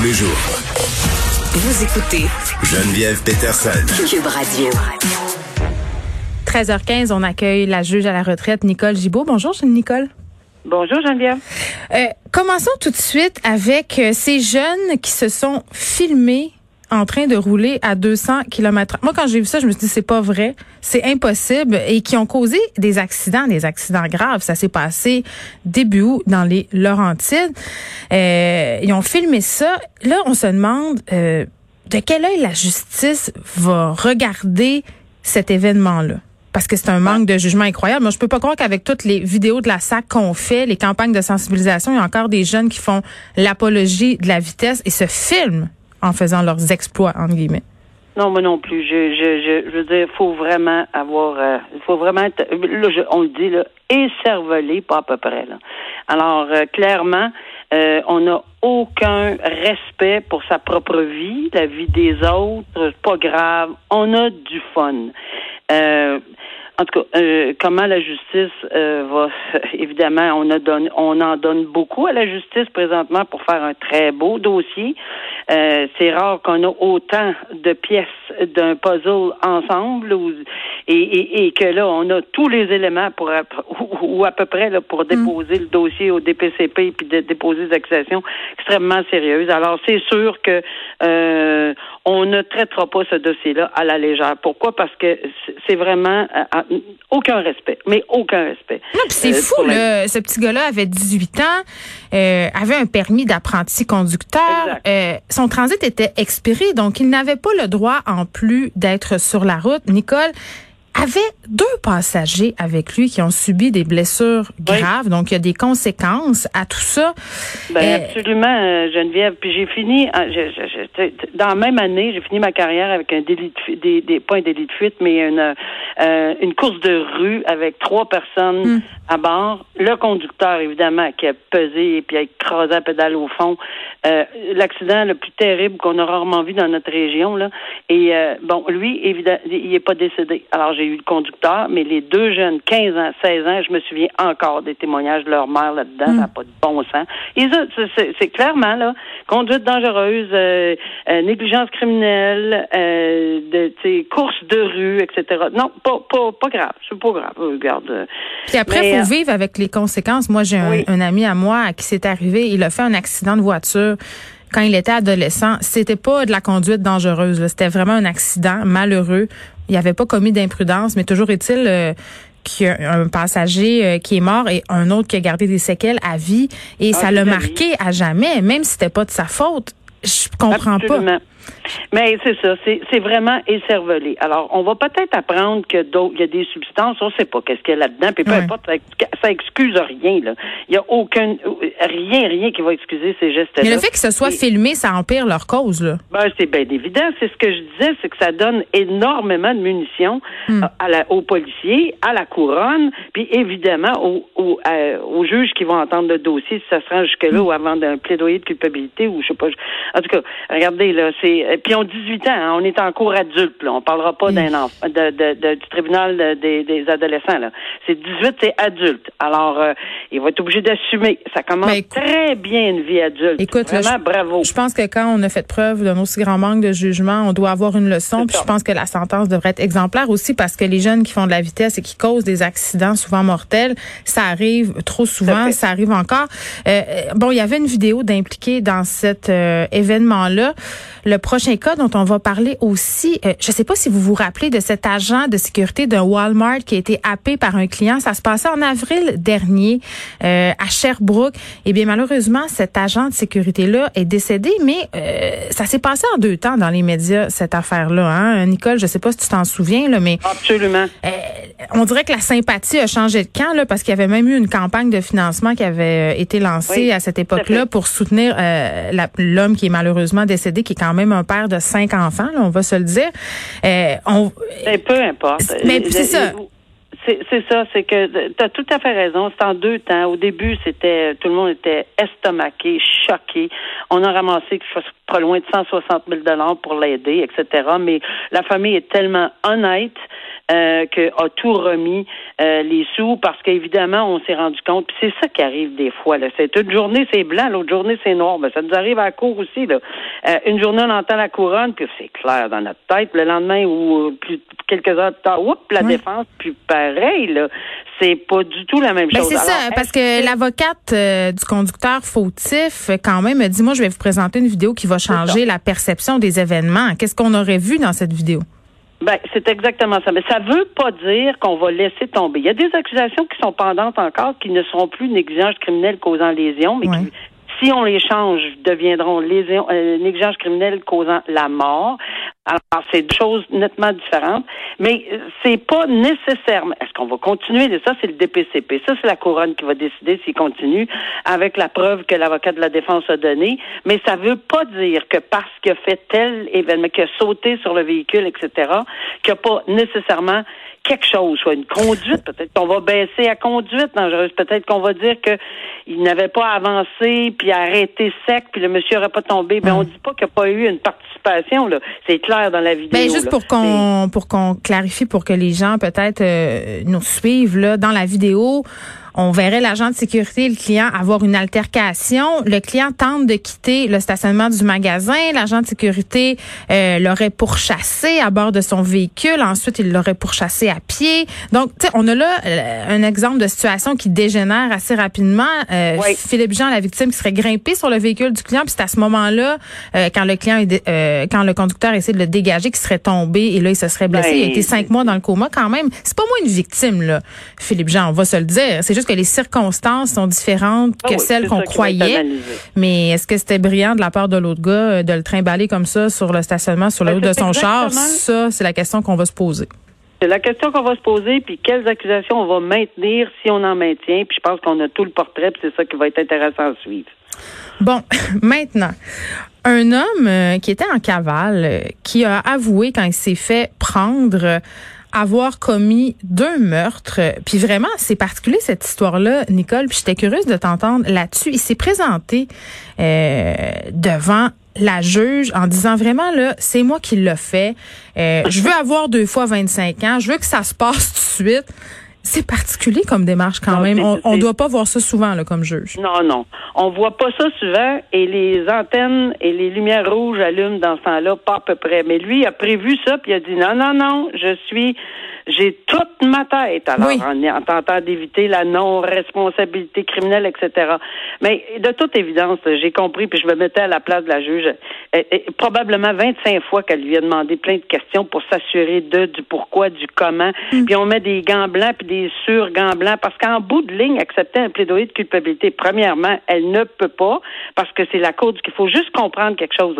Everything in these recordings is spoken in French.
tous les jours. Vous écoutez Geneviève Peterson. Cube Radio. 13h15, on accueille la juge à la retraite, Nicole Gibault. Bonjour, Nicole. Bonjour Geneviève. Euh, commençons tout de suite avec euh, ces jeunes qui se sont filmés en train de rouler à 200 km. Moi, quand j'ai vu ça, je me suis dit c'est pas vrai, c'est impossible et qui ont causé des accidents, des accidents graves. Ça s'est passé début août dans les Laurentides. Euh, ils ont filmé ça. Là, on se demande euh, de quel œil la justice va regarder cet événement-là? Parce que c'est un manque de jugement incroyable. Moi, je peux pas croire qu'avec toutes les vidéos de la SAC qu'on fait, les campagnes de sensibilisation, il y a encore des jeunes qui font l'apologie de la vitesse et se filment en faisant leurs exploits, entre guillemets. Non, moi non plus. Je, je, je, veux dire, faut vraiment avoir, euh, faut vraiment être, là, on le dit, là, écervelé, pas à peu près. Là. Alors, euh, clairement, euh, on n'a aucun respect pour sa propre vie, la vie des autres, pas grave. On a du fun. En tout cas, euh, comment la justice euh, va évidemment, on a donné, on en donne beaucoup à la justice présentement pour faire un très beau dossier. Euh, c'est rare qu'on a autant de pièces d'un puzzle ensemble et, et, et, que là, on a tous les éléments pour ou, à peu près là, pour déposer le dossier au DPCP puis de, déposer des accusations extrêmement sérieuses. Alors, c'est sûr que euh, on ne traitera pas ce dossier-là à la légère. Pourquoi? Parce que c'est vraiment euh, aucun respect, mais aucun respect. Non, c'est euh, fou, là. Ce petit gars-là avait 18 ans, euh, avait un permis d'apprenti conducteur. Euh, son transit était expiré, donc il n'avait pas le droit, en plus d'être sur la route. Nicole, avait deux passagers avec lui qui ont subi des blessures graves, donc il y a des conséquences à tout ça. Ben, absolument, euh, Geneviève. Puis j'ai fini, ah, dans la même année, j'ai fini ma carrière avec un délit de fuite, des, des, pas un délit de fuite, mais une, euh, une course de rue avec trois personnes hmm. à bord. Le conducteur, évidemment, qui a pesé et puis a écrasé la pédale au fond. L'accident le plus terrible qu'on a rarement vu dans notre région. Là. Et bon, lui, évidemment, il n'est pas décédé. Alors j'ai eu le conducteur, mais les deux jeunes, 15 ans, 16 ans, je me souviens encore des témoignages de leur mère là-dedans, ça n'a hmm. pas de bon sens. C'est clairement, là, conduite dangereuse, euh, euh, négligence criminelle, euh, de, course de rue, etc. Non, pas, pas, pas grave, c'est pas grave, regarde. Puis après, il faut vivre avec les conséquences. Moi, j'ai un, un, ami à moi à qui c'est arrivé, il a fait un accident de voiture quand il était adolescent, c'était pas de la conduite dangereuse. C'était vraiment un accident malheureux. Il avait pas commis d'imprudence, mais toujours est-il euh, qu'il y a un passager euh, qui est mort et un autre qui a gardé des séquelles à vie. Et ah, ça l'a marqué à jamais, même si c'était pas de sa faute. Je comprends Absolument. pas. Mais c'est ça, c'est vraiment écervelé. Alors, on va peut-être apprendre que d'autres, il y a des substances, on ne sait pas qu'est-ce qu'il y a là-dedans, puis peu importe, ça, excuse rien. Là. Il y a aucun, rien, rien qui va excuser ces gestes-là. Mais le fait que ce soit filmé, ça empire leur cause, là. Ben, c'est bien évident. C'est ce que je disais, c'est que ça donne énormément de munitions hmm. à la, aux policiers, à la couronne, puis évidemment aux, aux, aux, juges qui vont entendre le dossier, si ça se rend jusque-là, hmm. ou avant d'un plaidoyer de culpabilité, ou je sais pas. En tout cas, regardez, là, c'est euh, puis on 18 ans, hein, on est en cours adulte. Là. On parlera pas d'un enfant, de, de, du tribunal des, des adolescents. Là. C'est 18, c'est adulte. Alors, euh, il va être obligé d'assumer. Ça commence ben, très bien une vie adulte. Écoute, Vraiment, bravo. Je pense que quand on a fait preuve d'un aussi grand manque de jugement, on doit avoir une leçon. Puis je pense que la sentence devrait être exemplaire aussi parce que les jeunes qui font de la vitesse et qui causent des accidents souvent mortels, ça arrive trop souvent, ça, arrive encore. Euh, bon, il y avait une vidéo d'impliqué dans cet événement-là. Le prochain cas dont on va parler aussi, euh, je ne sais pas si vous vous rappelez de cet agent de sécurité de Walmart qui a été happé par un client. Ça se passait en avril dernier euh, à Sherbrooke. Eh bien, malheureusement, cet agent de sécurité-là est décédé, mais euh, ça s'est passé en deux temps dans les médias, cette affaire-là. Hein? Nicole, je ne sais pas si tu t'en souviens, là, mais... Absolument. on dirait que la sympathie a changé de camp, là, parce qu'il y avait même eu une campagne de financement qui avait été lancée à cette époque-là pour soutenir l'homme qui est malheureusement décédé, qui est quand même un père de cinq enfants, là, on va se le dire. Euh, on, peu importe. Mais c'est ça. C'est ça, c'est que tu as tout à fait raison. C'est en deux temps. Au début, c'était tout le monde était estomaqué, choqué. On a ramassé pas loin de 160 000 dollars pour l'aider, etc. Mais la famille est tellement honnête euh, que a tout remis euh, les sous parce qu'évidemment, on s'est rendu compte, puis c'est ça qui arrive des fois. Là. C'est une journée, c'est blanc, l'autre journée, c'est noir. Ben, ça nous arrive à la cour aussi. Là. Euh, une journée, on entend la couronne, puis c'est clair dans notre tête. Le lendemain ou plus, quelques heures plus tard, oups, la défense, puis pareil, là. C'est pas du tout la même ben, chose. C'est ça, parce que, l'avocate du conducteur fautif, quand même, dit, moi, je vais vous présenter une vidéo qui va changer la perception des événements. Qu'est-ce qu'on aurait vu dans cette vidéo? Ben, c'est exactement ça. Mais ça veut pas dire qu'on va laisser tomber. Il y a des accusations qui sont pendantes encore, qui ne seront plus négligence criminelle causant lésion, mais qui, si on les change, deviendront lésion, euh, négligence criminelle causant la mort. Alors, c'est deux choses nettement différentes, mais euh, c'est pas nécessairement. Est-ce qu'on va continuer? Ça, c'est le DPCP. Ça, c'est la couronne qui va décider s'il continue avec la preuve que l'avocat de la défense a donnée. Mais ça veut pas dire que parce qu'il a fait tel événement, qu'il a sauté sur le véhicule, etc., qu'il n'y a pas nécessairement quelque chose, soit une conduite, peut-être qu'on va baisser à conduite dangereuse, peut-être qu'on va dire que il n'avait pas avancé, puis arrêté sec, puis le monsieur n'aurait pas tombé. Mais ben, on dit pas qu'il n'y a pas eu une participation, là. C'est clair dans la vidéo. Ben, juste pour qu'on pour qu'on clarifie, pour que les gens peut-être euh, nous suivent, là, dans la vidéo, on verrait l'agent de sécurité et le client avoir une altercation. Le client tente de quitter le stationnement du magasin. L'agent de sécurité euh, l'aurait pourchassé à bord de son véhicule. Ensuite, il l'aurait pourchassé à pied. Donc, tu sais, on a là euh, un exemple de situation qui dégénère assez rapidement. Euh, Philippe Jean, la victime, qui serait grimpé sur le véhicule du client. Puis c'est à ce moment-là, quand le client, quand le conducteur essaie de le dégager, qu'il serait tombé et là, il se serait blessé. il a été cinq mois dans le coma quand même. C'est pas moi une victime, là, Philippe Jean, on va se le dire. C'est que les circonstances sont différentes que ah celles qu'on croyait. Mais est-ce que c'était brillant de la part de l'autre gars euh, de le trimballer comme ça sur le stationnement, sur la ben, route de son char? Ça, c'est la question qu'on va se poser. C'est la question qu'on va se poser, puis quelles accusations on va maintenir si on en maintient. Puis je pense qu'on a tout le portrait, puis c'est ça qui va être intéressant à suivre. Bon, maintenant, un homme euh, qui était en cavale, euh, qui a avoué quand il s'est fait prendre avoir commis deux meurtres. Puis vraiment, c'est particulier cette histoire-là, Nicole. Puis j'étais curieuse de t'entendre là-dessus. Il s'est présenté euh, devant la juge en disant vraiment là, c'est moi qui l'ai fait. Euh, je veux avoir deux fois 25 ans. Je veux que ça se passe tout de suite. C'est particulier comme démarche quand même. On ne doit pas voir ça souvent là, comme juge. Non, non. On voit pas ça souvent et les antennes et les lumières rouges allument dans ce temps-là, pas à peu près. Mais lui a prévu ça puis il a dit non, non, non, je suis j'ai toute ma tête, alors, en, tentant d'éviter la non-responsabilité criminelle, etc. Mais de toute évidence, j'ai compris, puis je me mettais à la place de la juge, et, probablement 25 fois qu'elle lui a demandé plein de questions pour s'assurer de, du pourquoi, du comment, mm. puis on met des gants blancs, puis des sur-gants blancs, parce qu'en bout de ligne, accepter un plaidoyer de culpabilité, premièrement, elle ne peut pas, parce que c'est la cour qu'il faut juste comprendre quelque chose.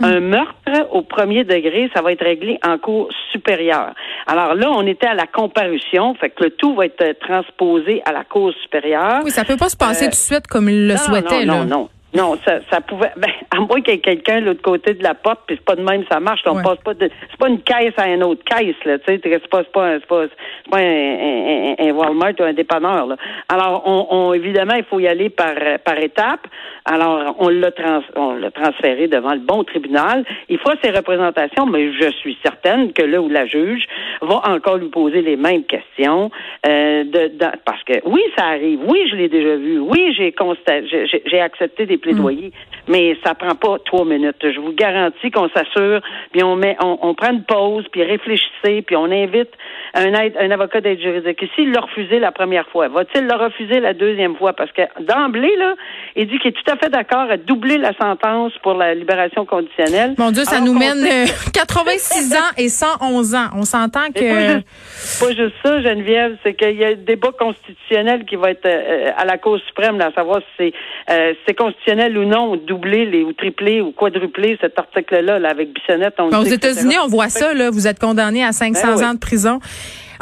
Mm. Un meurtre au premier degré, ça va être réglé en cours supérieure. Alors là, on était à la comparution, fait que le tout va être transposé à la Cour supérieure. Oui, ça peut pas se passer euh, tout de suite comme il le souhaitait. Non, non, non. Non, ça, ça pouvait. Ben, à moins qu'il y ait quelqu'un de l'autre côté de la porte, puis c'est pas de même ça marche. On passe pas de. C'est pas une caisse à une autre caisse, là. Tu sais, c'est pas, c'est pas, c'est pas, c'est pas un, un, Walmart ou un dépanneur. Là. Alors, on, on, évidemment, il faut y aller par par étapes. Alors, on l'a trans, on l'a transféré devant le bon tribunal. Il faut ses représentations, mais je suis certaine que là où la juge va encore lui poser les mêmes questions, euh, de, de, parce que oui, ça arrive. Oui, je l'ai déjà vu. Oui, j'ai constaté, j'ai accepté des plaidoyer. Mais ça prend pas trois minutes. Je vous garantis qu'on s'assure, puis on met, on, prend une pause, puis réfléchissez, puis on invite un, aide, un avocat d'aide juridique. Et s'il l'a refusé la première fois, va-t-il le refuser la deuxième fois? Parce que d'emblée, là, il dit qu'il est tout à fait d'accord à doubler la sentence pour la libération conditionnelle. Mon Dieu, ça nous mène 86 euh, ans et 111 ans. On s'entend que... Pas juste, ça, Geneviève, c'est qu'il y a un débat constitutionnel qui va être euh, à la Cour suprême, là, à savoir si c'est euh, c'est constitutionnel ou non, doubler les, ou tripler ou quadrupler cet article-là là, avec Bissonnette. aux États-Unis, on voit ça. Là, vous êtes condamné à 500 ben ans de prison.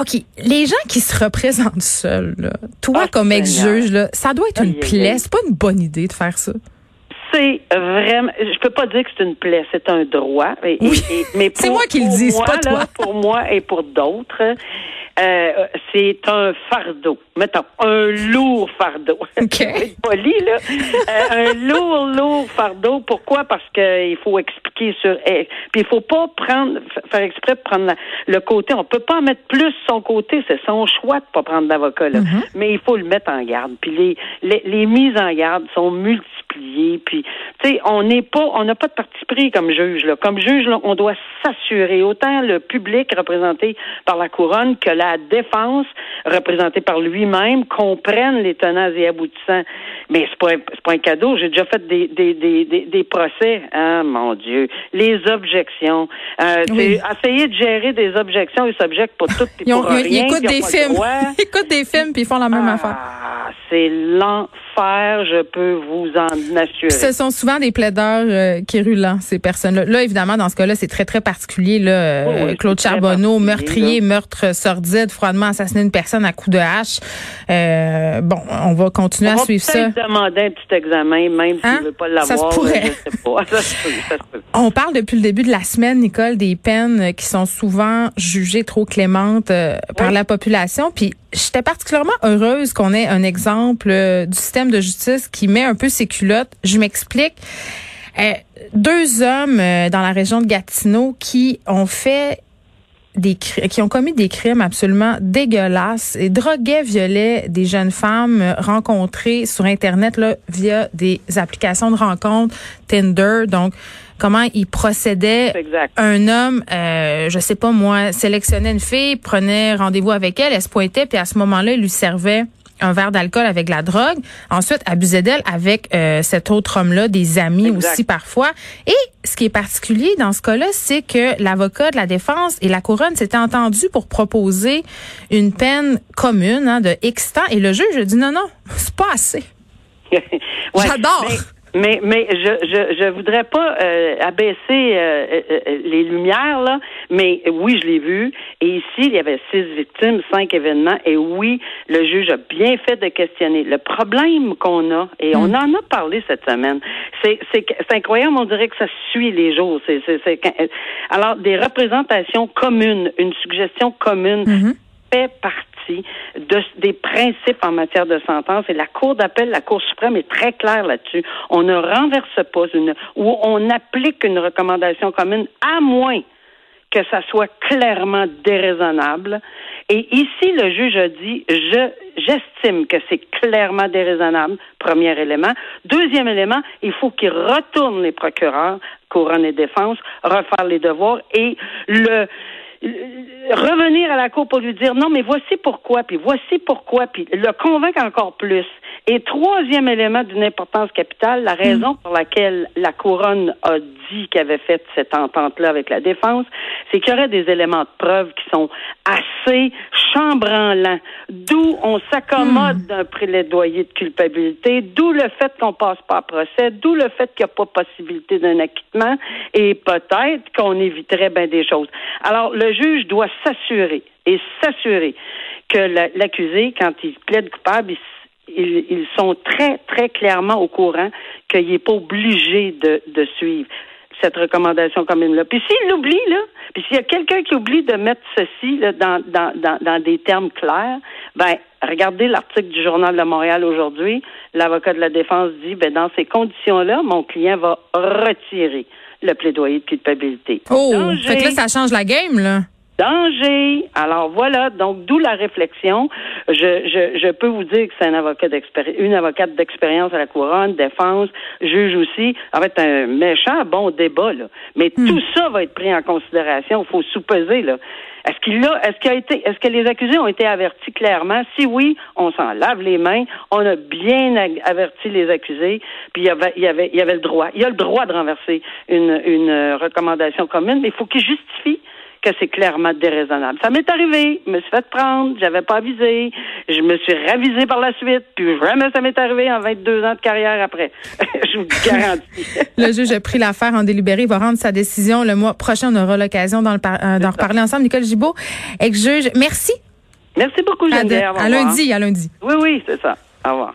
OK. Les gens qui se représentent seuls, là, toi ah, comme ex-juge, ça doit être une plaie. C'est pas une bonne idée de faire ça. C'est vraiment, je peux pas dire que c'est une plaie, c'est un droit. oui. mais c'est moi qui le dis, c'est pas toi. pour moi et pour d'autres, Euh, c'est un fardeau. Mettons, un lourd fardeau. OK. poli, là. Euh, un lourd, lourd fardeau. Pourquoi? Parce qu'il faut expliquer sur. eh, Puis il faut pas prendre, faire exprès de prendre la- le côté. On peut pas mettre plus son côté. C'est son choix de pas prendre d'avocat, là. Mais il faut le mettre en garde. Puis les, les, les mises en garde sont Puis, tu sais, on n'est pas, on n'a pas de parti pris comme juge, là. Comme juge, là, on doit s'assurer, autant le public représenté par la couronne que la défense représentée par lui-même comprennent les tenants et aboutissants. Mais c'est pas, c'est pas un cadeau. J'ai déjà fait des, des, des, des, des procès. Ah, mon Dieu. Les objections. Euh, Oui. Essayer de gérer des objections, ils s'objectent pour tout et Ils, ont- pour ils- ils rien. écoutent des films. Ils écoutent des films puis ils font la même affaire. C'est l'enfer, je peux vous en assurer. Ce sont souvent des plaideurs euh, qui rulent, ces personnes-là. Là, évidemment, dans ce cas-là, c'est très, très particulier. Là, euh, Oui, oui, Claude Charbonneau, meurtrier, là. meurtre sordide, froidement assassiné une personne à coups de hache. Euh, bon, on va continuer On à va suivre ça. demander un petit examen, même Hein? ne veut pas Ça se l'avoir. pourrait. Je sais pas. Ça se peut, ça se peut. On parle depuis le début de la semaine, Nicole, des peines qui sont souvent jugées trop clémentes euh, par la population. Puis j'étais particulièrement heureuse qu'on ait un exemple euh, du système de justice qui met un peu ses culottes. Je m'explique. Euh, deux hommes euh, dans la région de Gatineau qui ont fait des qui ont commis des crimes absolument dégueulasses et droguaient, violaient des jeunes femmes rencontrées sur internet là via des applications de rencontres Tinder donc comment ils procédaient C'est exact. un homme euh, je sais pas moi sélectionnait une fille prenait rendez-vous avec elle elle se pointait puis à ce moment-là il lui servait un verre d'alcool avec de la drogue. Ensuite, abusait d'elle avec euh, cet autre homme-là, des amis Exact. aussi parfois. Et ce qui est particulier dans ce cas-là, c'est que l'avocat de la défense et la couronne s'étaient entendus pour proposer une peine commune hein, de X temps. Et le juge a dit non, non, c'est pas assez. Ouais, J'adore. Mais, mais, mais je, je, je voudrais pas euh, abaisser euh, euh, euh, les lumières, là, mais oui, je l'ai vu. Et ici, il y avait six victimes, cinq événements. Et oui, le juge a bien fait de questionner. Le problème qu'on a, et on en a parlé cette semaine, c'est c'est incroyable, on dirait que ça suit les jours. C'est c'est- c'est quand- alors, des représentations communes, une suggestion commune fait partie de, des principes en matière de sentence et la Cour d'appel, la Cour suprême est très claire là-dessus. On ne renverse pas une ou on applique une recommandation commune à moins que ça soit clairement déraisonnable. Et ici, le juge a dit, je, j'estime que c'est clairement déraisonnable, premier élément. Deuxième élément, il faut qu'il retourne les procureurs, couronne et défense, refaire les devoirs et le, revenir à la cour pour lui dire non, mais voici pourquoi, puis voici pourquoi, puis le convaincre encore plus. Et troisième élément d'une importance capitale, la raison pour laquelle la couronne a dit qu'elle avait fait cette entente-là avec la défense, c'est qu'il y aurait des éléments de preuve qui sont assez chambranlants, d'où on s'accommode d'un plaidoyer de culpabilité, d'où le fait qu'on passe pas à procès, d'où le fait qu'il n'y a pas possibilité d'un acquittement, et peut-être qu'on éviterait bien des choses. Alors, le juge doit s'assurer et s'assurer que la- l'accusé, quand il plaide coupable, il ils, sont très, très clairement au courant qu'il n'est pas obligé de, suivre cette recommandation commune-là. Puis s'il l'oublie, là, puis s'il y a quelqu'un qui oublie de mettre ceci dans, dans, dans, dans des termes clairs, ben regardez l'article du Journal de Montréal aujourd'hui. L'avocat de la défense dit, ben dans ces conditions-là, mon client va retirer le plaidoyer de culpabilité. Oh, fait que là, ça change la game, là. Danger. Alors voilà, donc d'où la réflexion. Je, je, je peux vous dire que c'est un avocat d'expérience, une avocate d'expérience à la couronne, défense, juge aussi. En fait, un méchant bon débat là. Mais tout ça va être pris en considération. Il faut sous-peser là. Est-ce qu'il a, est-ce qu'il a été, est-ce que les accusés ont été avertis clairement? Si oui, on s'en lave les mains. On a bien averti les accusés. Puis il y avait, il y avait, il y avait le droit. Il y a le droit de renverser une, une recommandation commune, mais il faut qu'il justifie que c'est clairement déraisonnable. Ça m'est arrivé, je me suis fait prendre, j'avais pas avisé, je me suis ravisé par la suite, puis jamais ça m'est arrivé en 22 ans de carrière après. je vous garantis. Le juge a pris l'affaire en délibéré. Il va rendre sa décision le mois prochain. On aura l'occasion d'en, euh, reparler ensemble. Nicole Gibault, ex-juge, merci. Merci beaucoup, À, de- Geneviève. À revoir. lundi, à lundi. Oui, oui, c'est ça. Au revoir.